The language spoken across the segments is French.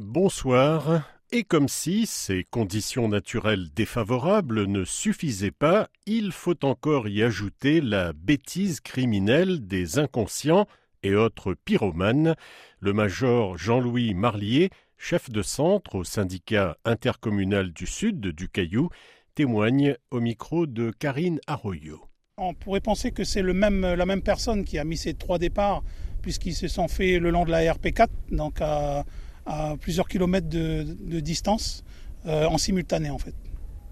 Bonsoir. Et comme si ces conditions naturelles défavorables ne suffisaient pas, il faut encore y ajouter la bêtise criminelle des inconscients et autres pyromanes. Le major Jean-Louis Marlier, chef de centre au syndicat intercommunal du Sud du Caillou, témoigne au micro de Karine Arroyo. On pourrait penser que c'est la même personne qui a mis ces trois départs, puisqu'ils se sont faits le long de la RP4, donc à, à plusieurs kilomètres de, de distance, euh, en simultané en fait.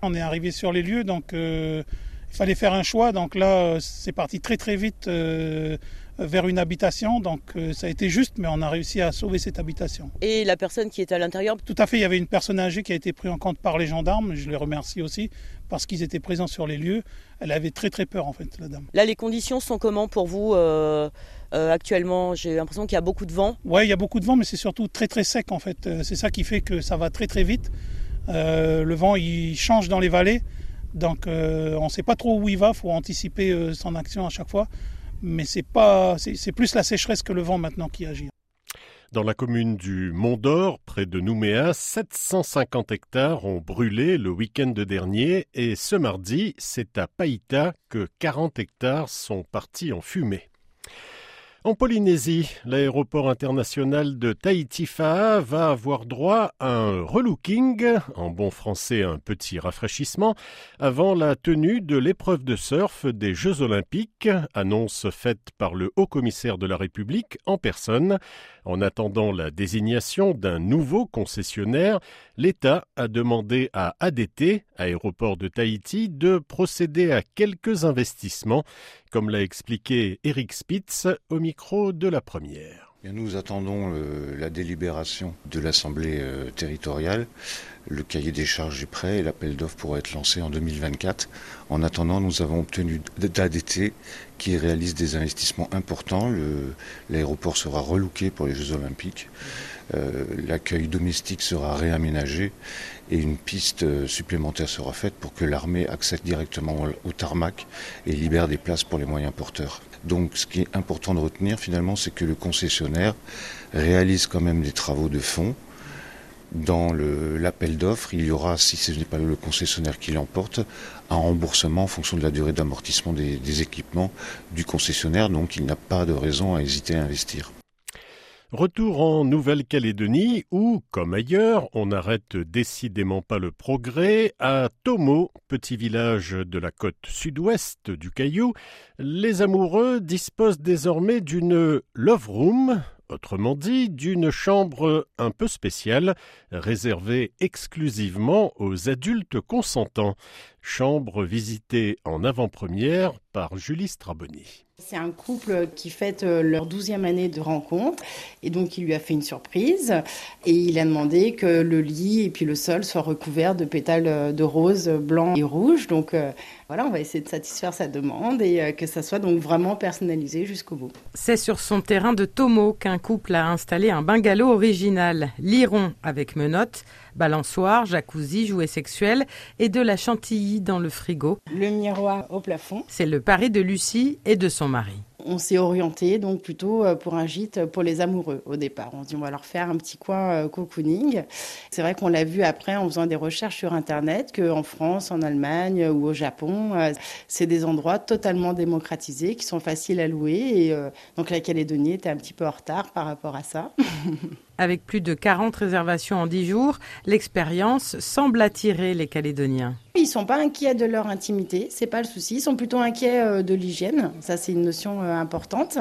On est arrivé sur les lieux, donc euh, il fallait faire un choix. Donc là, c'est parti très très vite euh, vers une habitation. Donc euh, ça a été juste, mais on a réussi à sauver cette habitation. Et la personne qui était à l'intérieur? Tout à fait, il y avait une personne âgée qui a été prise en compte par les gendarmes. Je les remercie aussi parce qu'ils étaient présents sur les lieux. Elle avait très très peur en fait, la dame. Là, les conditions sont comment pour vous euh, actuellement J'ai l'impression qu'il y a beaucoup de vent. Oui, il y a beaucoup de vent, mais c'est surtout très très sec en fait. Euh, C'est ça qui fait que ça va très très vite. Euh, le vent, il change dans les vallées. Donc euh, on ne sait pas trop où il va, il faut anticiper euh, son action à chaque fois. Mais c'est pas, c'est c'est plus la sécheresse que le vent maintenant qui agit. Dans la commune du Mont d'Or, près de Nouméa, 750 hectares ont brûlé le week-end dernier et ce mardi, c'est à Païta que 40 hectares sont partis en fumée. En Polynésie, l'aéroport international de Tahiti-Faa va avoir droit à un relooking, en bon français un petit rafraîchissement, avant la tenue de l'épreuve de surf des Jeux olympiques, annonce faite par le haut-commissaire de la République en personne. En attendant la désignation d'un nouveau concessionnaire, l'État a demandé à ADT, aéroport de Tahiti, de procéder à quelques investissements, comme l'a expliqué Eric Spitz au micro de la première. Nous attendons la délibération de l'Assemblée euh, territoriale. Le cahier des charges est prêt et l'appel d'offres pourra être lancé en 2024. En attendant, nous avons obtenu d'ADT qui réalise des investissements importants. L'aéroport sera relooké pour les Jeux Olympiques. Euh, L'accueil domestique sera réaménagé et une piste euh, supplémentaire sera faite pour que l'armée accède directement au tarmac et libère des places pour les moyens porteurs. Donc ce qui est important de retenir finalement, c'est que le concessionnaire réalise quand même des travaux de fond. Dans l'appel d'offres, il y aura, si ce n'est pas le concessionnaire qui l'emporte, un remboursement en fonction de la durée d'amortissement des, des équipements du concessionnaire. Donc il n'a pas de raison à hésiter à investir. Retour en Nouvelle-Calédonie où, comme ailleurs, on n'arrête décidément pas le progrès. À Tomo, petit village de la côte sud-ouest du Caillou, les amoureux disposent désormais d'une love room, autrement dit d'une chambre un peu spéciale, réservée exclusivement aux adultes consentants. Chambre visitée en avant-première par Julie Straboni. C'est un couple qui fête euh, leur douzième année de rencontre et donc il lui a fait une surprise et il a demandé que le lit et puis le sol soient recouverts de pétales euh, de rose blanc et rouge. Donc euh, voilà, on va essayer de satisfaire sa demande et euh, que ça soit donc vraiment personnalisé jusqu'au bout. C'est sur son terrain de Tomo qu'un couple a installé un bungalow original, liron avec menottes, balançoire, jacuzzi, jouets sexuels et de la chantilly dans le frigo. Le miroir au plafond. C'est le pari de Lucie et de son mari. On s'est orienté donc plutôt euh, pour un gîte pour les amoureux au départ. On se dit on va leur faire un petit coin euh, cocooning. C'est vrai qu'on l'a vu après en faisant des recherches sur internet qu'en France, en Allemagne ou au Japon, euh, c'est des endroits totalement démocratisés qui sont faciles à louer et euh, donc la Calédonie était un petit peu en retard par rapport à ça. Avec plus de 40 réservations en 10 jours, l'expérience semble attirer les Calédoniens. Ils sont pas inquiets de leur intimité, c'est pas le souci. Ils sont plutôt inquiets euh, de l'hygiène. Ça, c'est une notion euh, importante.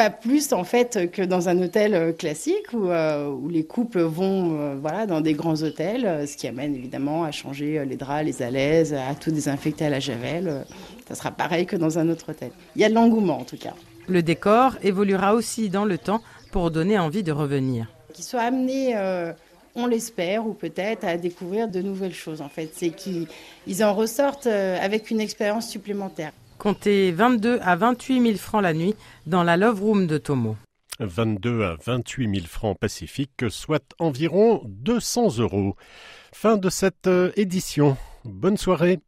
Pas plus en fait que dans un hôtel euh, classique où, euh, où les couples vont euh, voilà dans des grands hôtels, ce qui amène évidemment à changer les draps, les alaises, à tout désinfecter à la javel. Ça sera pareil que dans un autre hôtel. Il y a de l'engouement en tout cas. Le décor évoluera aussi dans le temps pour donner envie de revenir. Qu'ils soient amenés, euh, on l'espère, ou peut-être à découvrir de nouvelles choses en fait. C'est qu'ils ils en ressortent avec une expérience supplémentaire. Comptez 22 à 28 000 francs la nuit dans la Love Room de Tomo. 22 à 28 000 francs pacifiques, soit environ 200 euros. Fin de cette euh, édition. Bonne soirée.